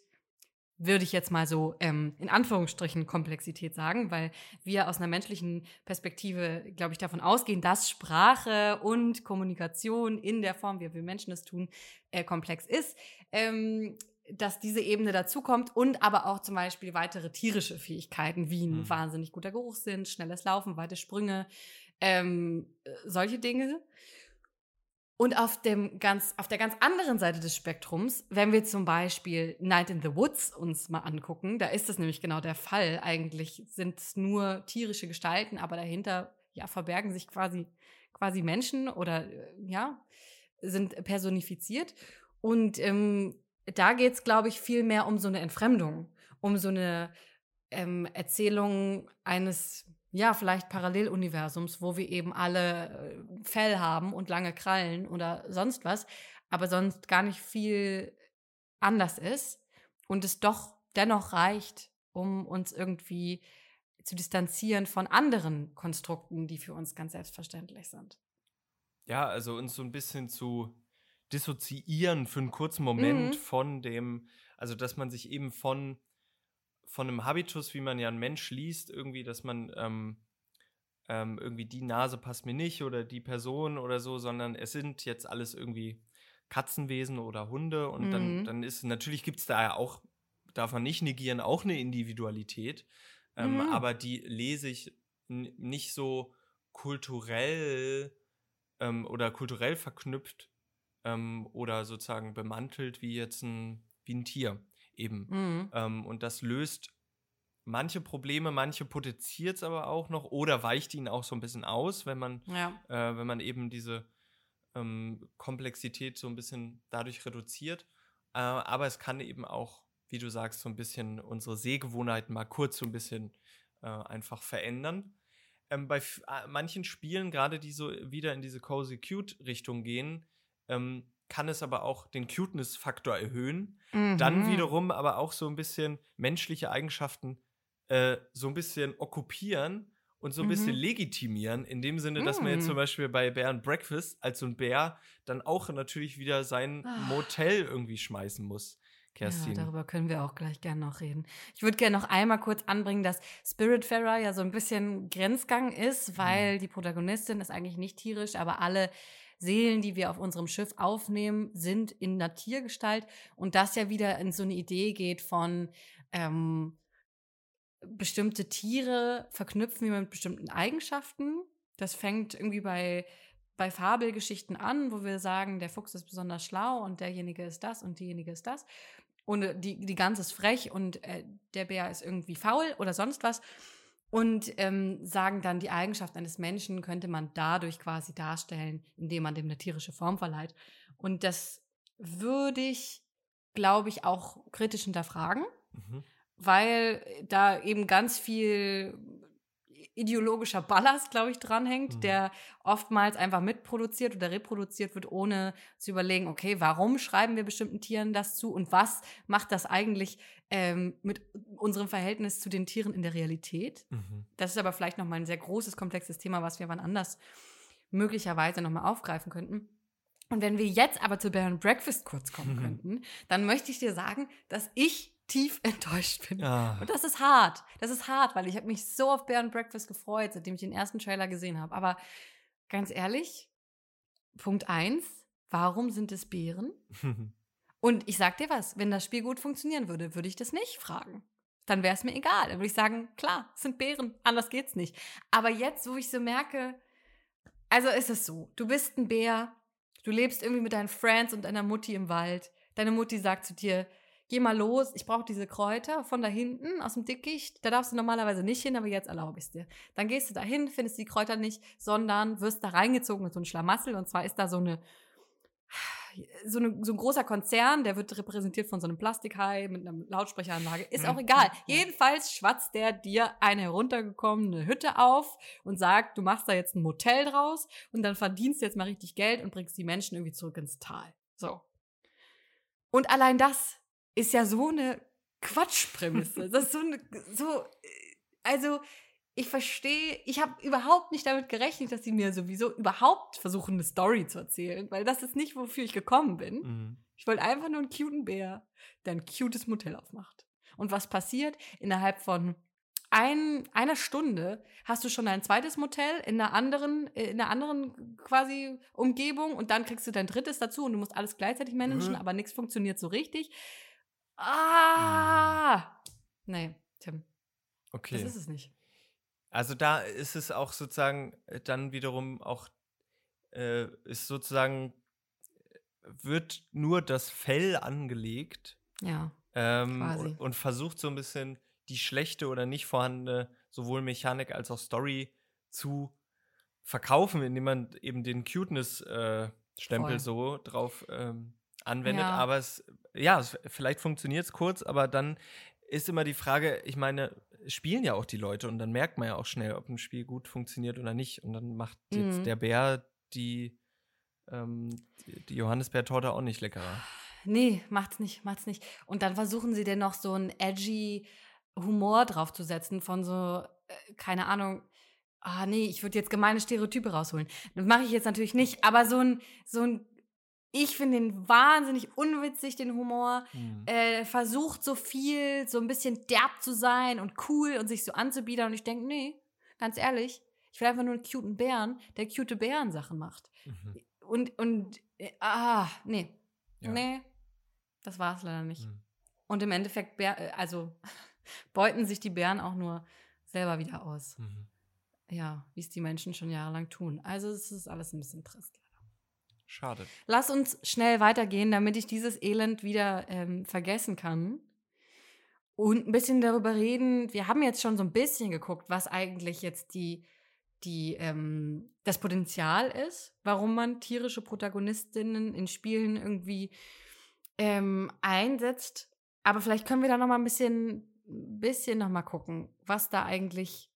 würde ich jetzt mal so ähm, in Anführungsstrichen Komplexität sagen, weil wir aus einer menschlichen Perspektive, glaube ich, davon ausgehen, dass Sprache und Kommunikation in der Form, wie wir Menschen es tun, äh, komplex ist. Ähm, dass diese Ebene dazukommt und aber auch zum Beispiel weitere tierische Fähigkeiten, wie ein Mhm. wahnsinnig guter Geruchssinn, schnelles Laufen, weite Sprünge, ähm, äh, solche Dinge. Und auf, dem ganz, auf der ganz anderen Seite des Spektrums, wenn wir zum Beispiel Night in the Woods uns mal angucken, da ist das nämlich genau der Fall. Eigentlich sind es nur tierische Gestalten, aber dahinter ja, verbergen sich quasi, quasi Menschen oder äh, ja, sind personifiziert. Und ähm, da geht es, glaube ich, viel mehr um so eine Entfremdung, um so eine ähm, Erzählung eines ja, vielleicht Paralleluniversums, wo wir eben alle äh, Fell haben und lange Krallen oder sonst was, aber sonst gar nicht viel anders ist und es doch dennoch reicht, um uns irgendwie zu distanzieren von anderen Konstrukten, die für uns ganz selbstverständlich sind. Ja, also uns so ein bisschen zu dissoziieren für einen kurzen Moment Mhm. von dem, also dass man sich eben von, von einem Habitus, wie man ja einen Mensch liest, irgendwie, dass man ähm, ähm, irgendwie die Nase passt mir nicht oder die Person oder so, sondern es sind jetzt alles irgendwie Katzenwesen oder Hunde und dann, Mhm. dann ist natürlich gibt es da ja auch, darf man nicht negieren, auch eine Individualität, ähm, Mhm. aber die lese ich nicht so kulturell ähm, oder kulturell verknüpft ähm, oder sozusagen bemantelt wie jetzt ein, wie ein Tier eben. Mhm. Ähm, und das löst manche Probleme, manche potenziert es aber auch noch oder weicht ihn auch so ein bisschen aus, wenn man, Ja. äh, wenn man eben diese ähm, Komplexität so ein bisschen dadurch reduziert. Äh, aber es kann eben auch, wie du sagst, so ein bisschen unsere Sehgewohnheiten mal kurz so ein bisschen äh, einfach verändern. Ähm, bei äh, manchen Spielen, gerade die so wieder in diese Cozy Cute-Richtung gehen, ähm, kann es aber auch den Cuteness-Faktor erhöhen. Dann Mhm. wiederum aber auch so ein bisschen menschliche Eigenschaften äh, so ein bisschen okkupieren und so ein bisschen Mhm. legitimieren, in dem Sinne, dass man jetzt zum Beispiel bei Bear and Breakfast als so ein Bär dann auch natürlich wieder sein Ah. Motel irgendwie schmeißen muss. Kerstin. Ja, darüber können wir auch gleich gerne noch reden. Ich würde gerne noch einmal kurz anbringen, dass Spiritfarer ja so ein bisschen Grenzgang ist, weil die Protagonistin ist eigentlich nicht tierisch, aber alle Seelen, die wir auf unserem Schiff aufnehmen, sind in einer Tiergestalt und das ja wieder in so eine Idee geht von ähm, bestimmte Tiere verknüpfen wir mit bestimmten Eigenschaften. Das fängt irgendwie bei, bei Fabelgeschichten an, wo wir sagen, der Fuchs ist besonders schlau und derjenige ist das und diejenige ist das. Und äh, die, die Gans ist frech und äh, der Bär ist irgendwie faul oder sonst was. Und ähm, sagen dann, die Eigenschaft eines Menschen könnte man dadurch quasi darstellen, indem man dem eine tierische Form verleiht. Und das würde ich, glaube ich, auch kritisch hinterfragen Mhm. weil da eben ganz viel ideologischer Ballast, glaube ich, dranhängt, Mhm. der oftmals einfach mitproduziert oder reproduziert wird, ohne zu überlegen, okay, warum schreiben wir bestimmten Tieren das zu und was macht das eigentlich ähm, mit unserem Verhältnis zu den Tieren in der Realität? Mhm. Das ist aber vielleicht nochmal ein sehr großes, komplexes Thema, was wir wann anders möglicherweise nochmal aufgreifen könnten. Und wenn wir jetzt aber zu Bear and Breakfast kurz kommen Mhm. könnten, dann möchte ich dir sagen, dass ich tief <laughs> enttäuscht bin. Ah. Und das ist hart. Das ist hart, weil ich habe mich so auf Bear and Breakfast gefreut, seitdem ich den ersten Trailer gesehen habe. Aber ganz ehrlich, Punkt eins: warum sind es Bären? <laughs> Und ich sag dir was, wenn das Spiel gut funktionieren würde, würde ich das nicht fragen. Dann wäre es mir egal. Dann würde ich sagen, klar, es sind Bären, anders geht's nicht. Aber jetzt, wo ich so merke, also ist es so, du bist ein Bär, du lebst irgendwie mit deinen Friends und deiner Mutti im Wald. Deine Mutti sagt zu dir, geh mal los, ich brauche diese Kräuter von da hinten aus dem Dickicht. Da darfst du normalerweise nicht hin, aber jetzt erlaube ich es dir. Dann gehst du da hin, findest die Kräuter nicht, sondern wirst da reingezogen mit so einem Schlamassel. Und zwar ist da so eine so, eine, so ein großer Konzern, der wird repräsentiert von so einem Plastikhai mit einer Lautsprecheranlage. Ist auch egal. Jedenfalls schwatzt der dir eine heruntergekommene Hütte auf und sagt, du machst da jetzt ein Motel draus und dann verdienst du jetzt mal richtig Geld und bringst die Menschen irgendwie zurück ins Tal. So. Und allein das ist ja so eine Quatschprämisse. Das ist so eine, so, also, ich verstehe, ich habe überhaupt nicht damit gerechnet, dass sie mir sowieso überhaupt versuchen, eine Story zu erzählen, weil das ist nicht, wofür ich gekommen bin. Mhm. Ich wollte einfach nur einen cuten Bär, der ein cutes Motel aufmacht. Und was passiert? Innerhalb von ein, einer Stunde hast du schon dein zweites Motel in einer anderen, in einer anderen quasi Umgebung und dann kriegst du dein drittes dazu und du musst alles gleichzeitig managen, Mhm. aber nichts funktioniert so richtig. Ah! Nee, Tim, Okay. das ist es nicht. Also da ist es auch sozusagen äh, dann wiederum auch, äh, ist sozusagen, wird nur das Fell angelegt Ja. ähm, Quasi. und, und versucht so ein bisschen die schlechte oder nicht vorhandene sowohl Mechanik als auch Story zu verkaufen, indem man eben den Cuteness-Stempel Voll. so drauf ähm, anwendet. Ja. Aber es, ja, vielleicht funktioniert es kurz, aber dann ist immer die Frage, ich meine, spielen ja auch die Leute und dann merkt man ja auch schnell, ob ein Spiel gut funktioniert oder nicht. Und dann macht jetzt Mhm. der Bär die, ähm, die Johannisbeertorte auch nicht leckerer. Nee, macht's nicht, macht's nicht. Und dann versuchen sie denn noch so einen edgy Humor draufzusetzen von so, äh, keine Ahnung, ah nee, ich würde jetzt gemeine Stereotype rausholen. Das mache ich jetzt natürlich nicht, aber so ein, so ein, ich finde den wahnsinnig unwitzig, den Humor. Mhm. Äh, versucht so viel, so ein bisschen derb zu sein und cool und sich so anzubiedern. Und ich denke, nee, ganz ehrlich, ich will einfach nur einen cuten Bären, der cute Bären-Sachen macht. Mhm. Und, und, äh, ah, nee. Ja. Nee, das war es leider nicht. Mhm. Und im Endeffekt, Bär, äh, also <laughs> beuten sich die Bären auch nur selber wieder aus. Mhm. Ja, wie es die Menschen schon jahrelang tun. Also es ist alles ein bisschen trist. Schade. Lass uns schnell weitergehen, damit ich dieses Elend wieder ähm, vergessen kann. Und ein bisschen darüber reden. Wir haben jetzt schon so ein bisschen geguckt, was eigentlich jetzt die, die, ähm, das Potenzial ist, warum man tierische Protagonistinnen in Spielen irgendwie ähm, einsetzt. Aber vielleicht können wir da noch mal ein bisschen, bisschen noch mal gucken, was da eigentlich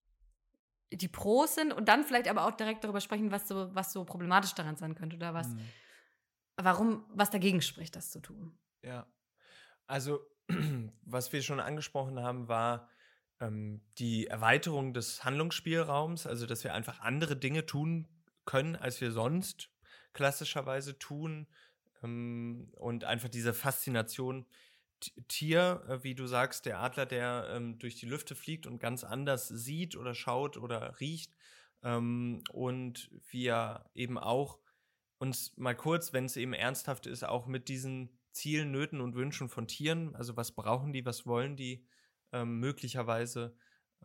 die Pros sind und dann vielleicht aber auch direkt darüber sprechen, was so, was so problematisch daran sein könnte oder was, Mhm. warum, was dagegen spricht, das zu tun. Ja. Also, <clears throat> was wir schon angesprochen haben, war ähm, die Erweiterung des Handlungsspielraums, also dass wir einfach andere Dinge tun können, als wir sonst klassischerweise tun. Ähm, und einfach diese Faszination Tier, äh, wie du sagst, der Adler, der ähm, durch die Lüfte fliegt und ganz anders sieht oder schaut oder riecht. Ähm, und wir eben auch uns mal kurz, wenn es eben ernsthaft ist, auch mit diesen Zielen, Nöten und Wünschen von Tieren, also was brauchen die, was wollen die, ähm, möglicherweise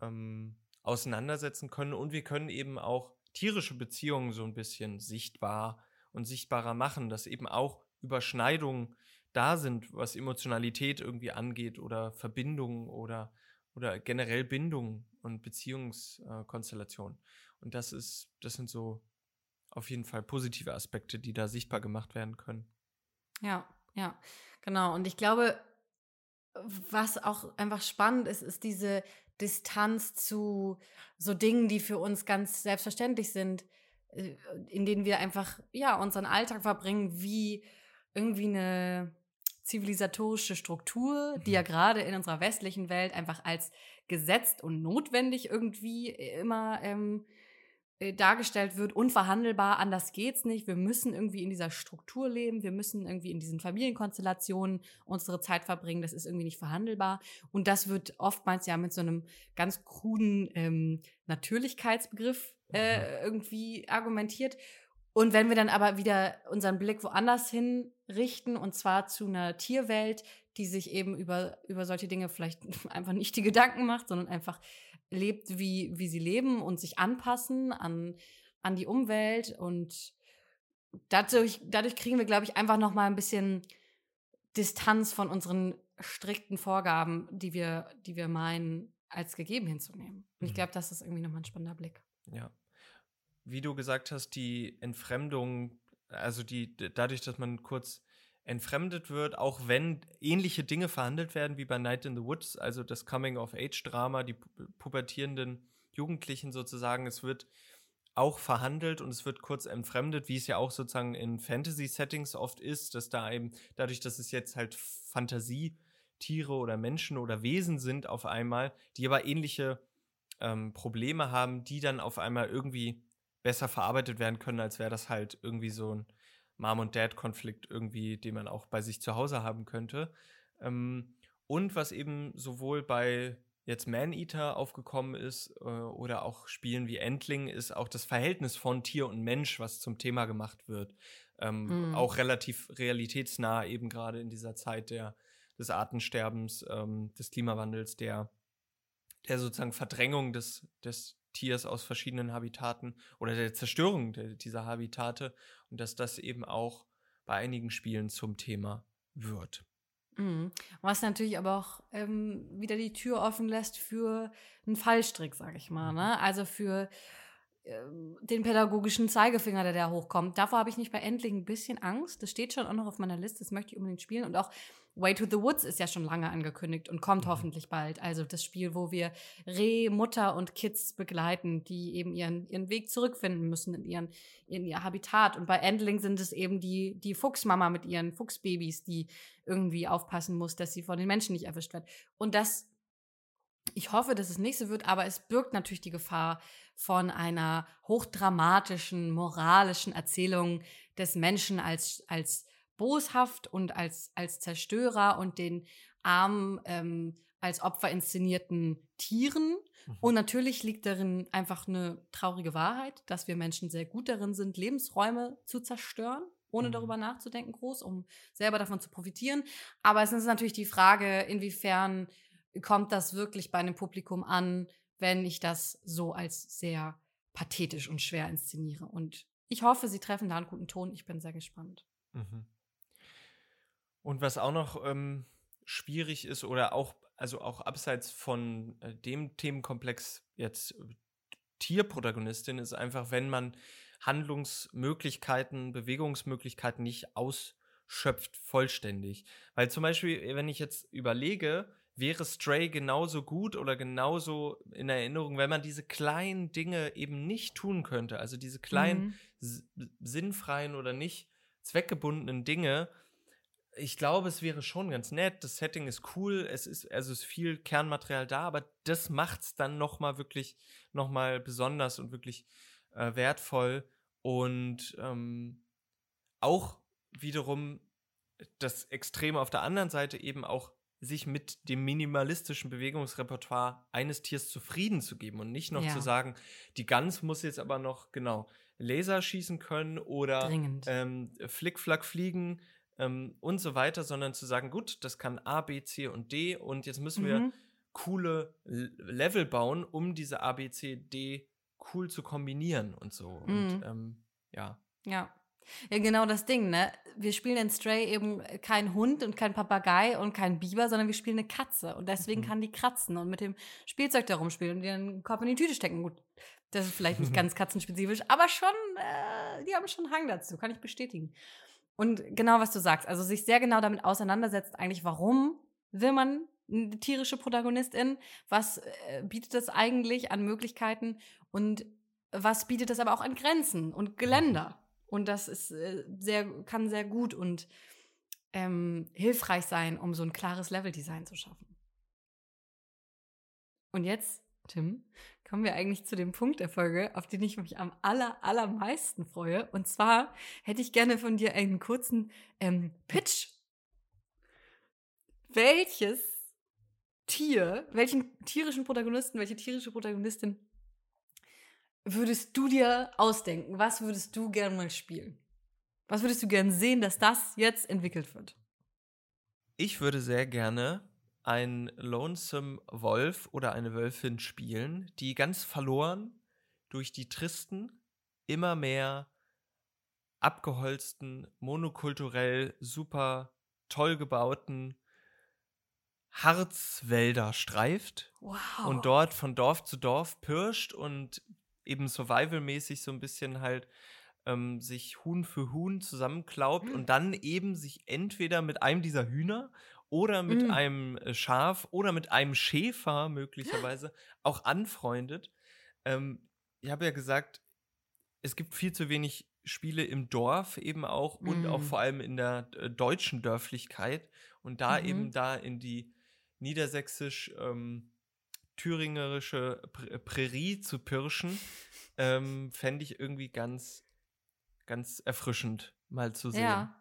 ähm, auseinandersetzen können. Und wir können eben auch tierische Beziehungen so ein bisschen sichtbar und sichtbarer machen, dass eben auch Überschneidungen da sind, was Emotionalität irgendwie angeht oder Verbindungen oder, oder generell Bindungen und Beziehungskonstellationen. Und das ist, das sind so auf jeden Fall positive Aspekte, die da sichtbar gemacht werden können. Ja, ja, genau. Und ich glaube, was auch einfach spannend ist, ist diese Distanz zu so Dingen, die für uns ganz selbstverständlich sind, äh, in denen wir einfach, ja, unseren Alltag verbringen, wie irgendwie eine zivilisatorische Struktur, die ja gerade in unserer westlichen Welt einfach als gesetzt und notwendig irgendwie immer ähm, äh, dargestellt wird, unverhandelbar, anders geht's nicht. Wir müssen irgendwie in dieser Struktur leben, wir müssen irgendwie in diesen Familienkonstellationen unsere Zeit verbringen, das ist irgendwie nicht verhandelbar. Und das wird oftmals ja mit so einem ganz kruden ähm, Natürlichkeitsbegriff äh, mhm. irgendwie argumentiert. Und wenn wir dann aber wieder unseren Blick woanders hin richten, und zwar zu einer Tierwelt, die sich eben über, über solche Dinge vielleicht <laughs> einfach nicht die Gedanken macht, sondern einfach lebt, wie, wie sie leben und sich anpassen an, an die Umwelt. Und dadurch, dadurch kriegen wir, glaube ich, einfach noch mal ein bisschen Distanz von unseren strikten Vorgaben, die wir, die wir meinen, als gegeben hinzunehmen. Und ich mhm. glaube, das ist irgendwie nochmal ein spannender Blick. Ja. Wie du gesagt hast, die Entfremdung, also die, dadurch, dass man kurz entfremdet wird, auch wenn ähnliche Dinge verhandelt werden wie bei Night in the Woods, also das Coming-of-Age-Drama, die pubertierenden Jugendlichen sozusagen. Es wird auch verhandelt und es wird kurz entfremdet, wie es ja auch sozusagen in Fantasy-Settings oft ist, dass da eben, dadurch, dass es jetzt halt Fantasietiere oder Menschen oder Wesen sind auf einmal, die aber ähnliche ähm, Probleme haben, die dann auf einmal irgendwie besser verarbeitet werden können, als wäre das halt irgendwie so ein Mom- und Dad-Konflikt irgendwie, den man auch bei sich zu Hause haben könnte. Ähm, und was eben sowohl bei jetzt Man-Eater aufgekommen ist äh, oder auch Spielen wie Endling, ist auch das Verhältnis von Tier und Mensch, was zum Thema gemacht wird. Ähm, mhm. Auch relativ realitätsnah, eben gerade in dieser Zeit der, des Artensterbens, ähm, des Klimawandels, der, der sozusagen Verdrängung des, des Tiers aus verschiedenen Habitaten oder der Zerstörung de, dieser Habitate und dass das eben auch bei einigen Spielen zum Thema wird. Mhm. Was natürlich aber auch ähm, wieder die Tür offen lässt für einen Fallstrick, sag ich mal. Ne? Mhm. Also für den pädagogischen Zeigefinger, der da hochkommt. Davor habe ich nicht bei Endling ein bisschen Angst. Das steht schon auch noch auf meiner Liste, das möchte ich unbedingt spielen. Und auch Way to the Woods ist ja schon lange angekündigt und kommt mhm. hoffentlich bald. Also das Spiel, wo wir Reh, Mutter und Kids begleiten, die eben ihren, ihren Weg zurückfinden müssen in, ihren, in ihr Habitat. Und bei Endling sind es eben die, die Fuchsmama mit ihren Fuchsbabys, die irgendwie aufpassen muss, dass sie von den Menschen nicht erwischt wird. Und das, ich hoffe, dass es nicht so wird, aber es birgt natürlich die Gefahr von einer hochdramatischen, moralischen Erzählung des Menschen als, als boshaft und als, als Zerstörer und den armen, ähm, als Opfer inszenierten Tieren. Mhm. Und natürlich liegt darin einfach eine traurige Wahrheit, dass wir Menschen sehr gut darin sind, Lebensräume zu zerstören, ohne mhm. darüber nachzudenken, groß, um selber davon zu profitieren. Aber es ist natürlich die Frage, inwiefern kommt das wirklich bei einem Publikum an, wenn ich das so als sehr pathetisch und schwer inszeniere. Und ich hoffe, Sie treffen da einen guten Ton. Ich bin sehr gespannt. Mhm. Und was auch noch ähm, schwierig ist oder auch, also auch abseits von äh, dem Themenkomplex jetzt äh, Tierprotagonistin, ist einfach, wenn man Handlungsmöglichkeiten, Bewegungsmöglichkeiten nicht ausschöpft vollständig. Weil zum Beispiel, wenn ich jetzt überlege, wäre Stray genauso gut oder genauso in Erinnerung, wenn man diese kleinen Dinge eben nicht tun könnte. Also diese kleinen, mhm. sinnfreien oder nicht zweckgebundenen Dinge, ich glaube, es wäre schon ganz nett. Das Setting ist cool. Es ist, also ist viel Kernmaterial da, aber das macht es dann nochmal wirklich, nochmal besonders und wirklich äh, wertvoll. Und ähm, auch wiederum das Extreme auf der anderen Seite eben auch sich mit dem minimalistischen Bewegungsrepertoire eines Tiers zufrieden zu geben und nicht noch ja. zu sagen, die Gans muss jetzt aber noch genau Laser schießen können oder ähm, Flickflack fliegen ähm, und so weiter, sondern zu sagen, gut, das kann A, B, C und D und jetzt müssen mhm. wir coole Level bauen, um diese A, B, C, D cool zu kombinieren und so. Mhm. Und ähm, ja. Ja. Ja, genau das Ding, ne? Wir spielen in Stray eben kein Hund und kein Papagei und kein Biber, sondern wir spielen eine Katze. Und deswegen mhm. kann die kratzen und mit dem Spielzeug da rumspielen und ihren Kopf in die Tüte stecken. Gut, das ist vielleicht nicht <laughs> ganz katzenspezifisch, aber schon, äh, die haben schon Hang dazu, kann ich bestätigen. Und genau, was du sagst, also sich sehr genau damit auseinandersetzt, eigentlich, warum will man eine tierische Protagonistin? Was äh, bietet das eigentlich an Möglichkeiten? Und was bietet das aber auch an Grenzen und Geländer? Und das ist äh, sehr, kann sehr gut und ähm, hilfreich sein, um so ein klares Leveldesign zu schaffen. Und jetzt, Tim, kommen wir eigentlich zu dem Punkt der Folge, auf den ich mich am aller, allermeisten freue. Und zwar hätte ich gerne von dir einen kurzen ähm, Pitch. Welches Tier, welchen tierischen Protagonisten, welche tierische Protagonistin würdest du dir ausdenken? Was würdest du gerne mal spielen? Was würdest du gerne sehen, dass das jetzt entwickelt wird? Ich würde sehr gerne einen Lonesome Wolf oder eine Wölfin spielen, die ganz verloren durch die tristen, immer mehr abgeholzten, monokulturell super toll gebauten Harzwälder streift Wow. und dort von Dorf zu Dorf pirscht und eben survivalmäßig so ein bisschen halt ähm, sich Huhn für Huhn zusammenklaubt Mhm. und dann eben sich entweder mit einem dieser Hühner oder mit Mhm. einem äh, Schaf oder mit einem Schäfer möglicherweise auch anfreundet. Ähm, ich habe ja gesagt, es gibt viel zu wenig Spiele im Dorf eben auch und auch Mhm. vor allem in der äh, deutschen Dörflichkeit und da Mhm. eben da in die niedersächsisch ähm, thüringerische Prä Prärie zu pirschen, ähm, fände ich irgendwie ganz, ganz erfrischend mal zu sehen. Ja.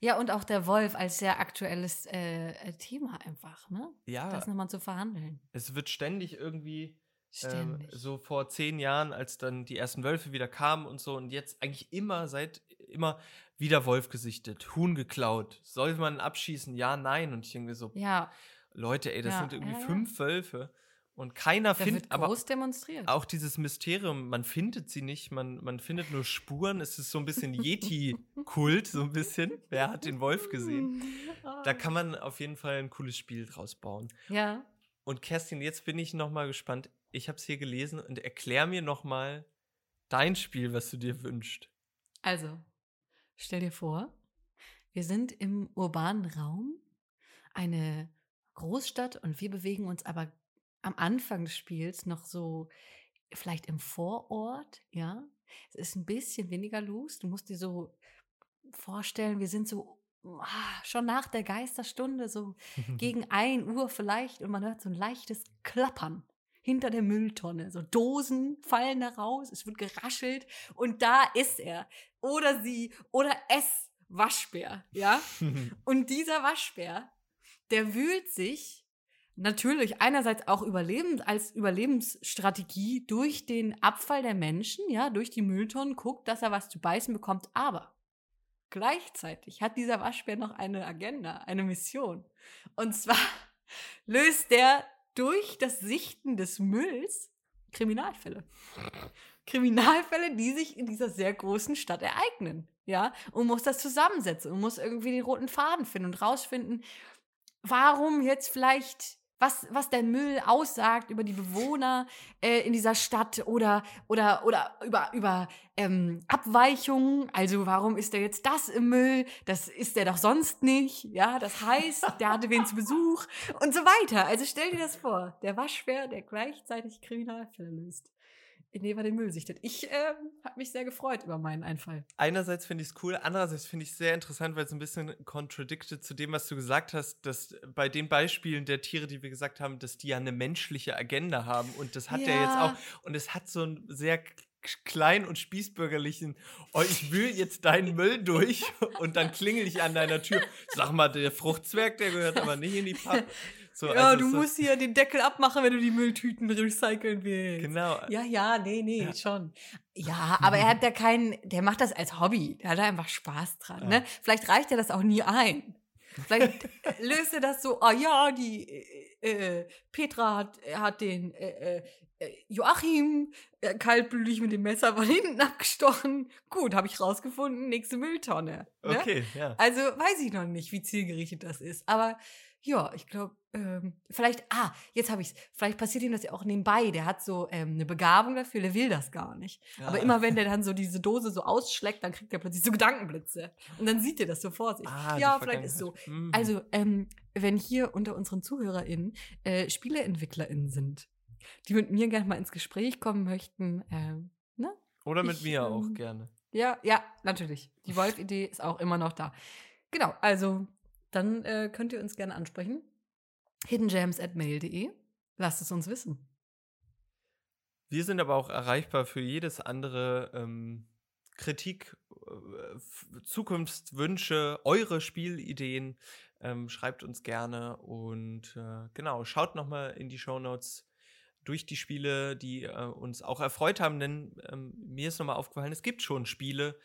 Ja, und auch der Wolf als sehr aktuelles äh, äh, Thema einfach, ne? Ja, Das nochmal zu verhandeln. es wird ständig irgendwie ähm, Ständig. so vor zehn Jahren, als dann die ersten Wölfe wieder kamen und so und jetzt eigentlich immer seit immer wieder Wolf gesichtet, Huhn geklaut. Soll man abschießen? Ja, nein. Und ich denke so, ja, Leute, ey, das Ja, sind irgendwie ja. fünf Wölfe und keiner findet, aber groß demonstriert. auch dieses Mysterium, man findet sie nicht, man, man findet nur Spuren. Es ist so ein bisschen Yeti-Kult, so ein bisschen. Wer hat den Wolf gesehen? <laughs> Da kann man auf jeden Fall ein cooles Spiel draus bauen. Ja, Und Kerstin, jetzt bin ich noch mal gespannt. Ich habe es hier gelesen und erklär mir noch mal dein Spiel, was du dir wünschst. also, stell dir vor, wir sind im urbanen Raum, eine Großstadt und wir bewegen uns aber am Anfang des Spiels noch so vielleicht im Vorort, ja. Es ist ein bisschen weniger los. Du musst dir so vorstellen, wir sind so ah, schon nach der Geisterstunde, so <laughs> gegen 1 Uhr vielleicht und man hört so ein leichtes Klappern hinter der Mülltonne. So Dosen fallen da raus, es wird geraschelt und da ist er. Oder sie oder es, Waschbär, ja? <laughs> Und dieser Waschbär, der wühlt sich natürlich einerseits auch überlebens, als Überlebensstrategie durch den Abfall der Menschen, ja, durch die Mülltonnen, guckt, dass er was zu beißen bekommt, aber gleichzeitig hat dieser Waschbär noch eine Agenda, eine Mission. Und zwar <laughs> löst der durch das Sichten des Mülls Kriminalfälle. Kriminalfälle, die sich in dieser sehr großen Stadt ereignen. Ja, und muss das zusammensetzen und muss irgendwie den roten Faden finden und rausfinden, warum jetzt vielleicht, was, was der Müll aussagt über die Bewohner äh, in dieser Stadt oder, oder, oder über, über ähm, Abweichungen. Also, warum ist der jetzt das im Müll? Das ist der doch sonst nicht. Ja, das heißt, der hatte wen zu Besuch und so weiter. Also, stell dir das vor. Der Waschbär, der gleichzeitig Kriminalfälle löst. Er den Müll sichtet. Ich ähm, habe mich sehr gefreut über meinen Einfall. Einerseits finde ich es cool, andererseits finde ich es sehr interessant, weil es ein bisschen contradicted zu dem, was du gesagt hast, dass bei den Beispielen der Tiere, die wir gesagt haben, dass die ja eine menschliche Agenda haben und das hat er jetzt Ja. auch und es hat so einen sehr k- kleinen und spießbürgerlichen, oh, ich wühl jetzt deinen Müll durch und dann klingel ich an deiner Tür. Sag mal, der Fruchtzwerg, der gehört aber nicht in die Pappe. So, ja, also du so, musst hier den Deckel abmachen, wenn du die Mülltüten recyceln willst. Genau. Ja, ja, nee, nee, Ja. schon. Ja, <laughs> aber er hat ja keinen, der macht das als Hobby. Da hat er einfach Spaß dran. Ja. Ne? Vielleicht reicht er das auch nie ein. Vielleicht <laughs> löst er das so, ah ja, die äh, äh, Petra hat, hat den äh, äh, Joachim äh, kaltblütig mit dem Messer von <laughs> hinten abgestochen. Gut, habe ich rausgefunden, nächste Mülltonne. Ne? Okay, ja. Also weiß ich noch nicht, wie zielgerichtet das ist. Aber ja, ich glaube, ähm, vielleicht, ah, jetzt habe ich es. Vielleicht passiert ihm das ja auch nebenbei. Der hat so ähm, eine Begabung dafür, der will das gar nicht. Aber Ja. immer wenn der dann so diese Dose so ausschlägt, dann kriegt er plötzlich so Gedankenblitze. Und dann sieht er das so vor sich. Ah, ja, vielleicht ist so. Mhm. Also, ähm, wenn hier unter unseren ZuhörerInnen äh, SpieleentwicklerInnen sind, die mit mir gerne mal ins Gespräch kommen möchten, ähm, ne? Oder mit ich, mir auch ähm, gerne. Ja, ja, natürlich. Die Wolf-Idee ist auch immer noch da. Genau, also dann äh, könnt ihr uns gerne ansprechen. hiddengems.mail.de. Lasst es uns wissen. Wir sind aber auch erreichbar für jedes andere ähm, Kritik, äh, Zukunftswünsche, eure Spielideen. Ähm, schreibt uns gerne und äh, genau, schaut nochmal in die Show Notes durch die Spiele, die äh, uns auch erfreut haben, denn ähm, mir ist nochmal aufgefallen, es gibt schon Spiele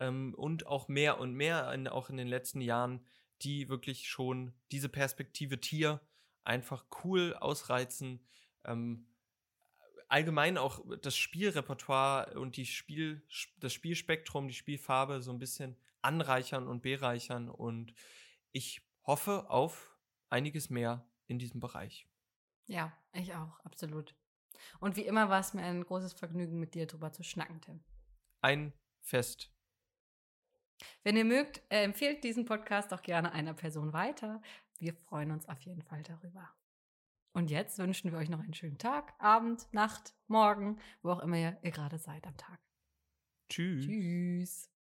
ähm, und auch mehr und mehr, in, auch in den letzten Jahren, die wirklich schon diese Perspektive Tier einfach cool ausreizen. Ähm, allgemein auch das Spielrepertoire und die Spiel, das Spielspektrum, die Spielfarbe so ein bisschen anreichern und bereichern. Und ich hoffe auf einiges mehr in diesem Bereich. Ja, ich auch, absolut. Und wie immer war es mir ein großes Vergnügen, mit dir drüber zu schnacken, Tim. Ein Fest. Wenn ihr mögt, äh, empfehlt diesen Podcast auch gerne einer Person weiter. Wir freuen uns auf jeden Fall darüber. Und jetzt wünschen wir euch noch einen schönen Tag, Abend, Nacht, Morgen, wo auch immer ihr, ihr gerade seid am Tag. Tschüss. Tschüss.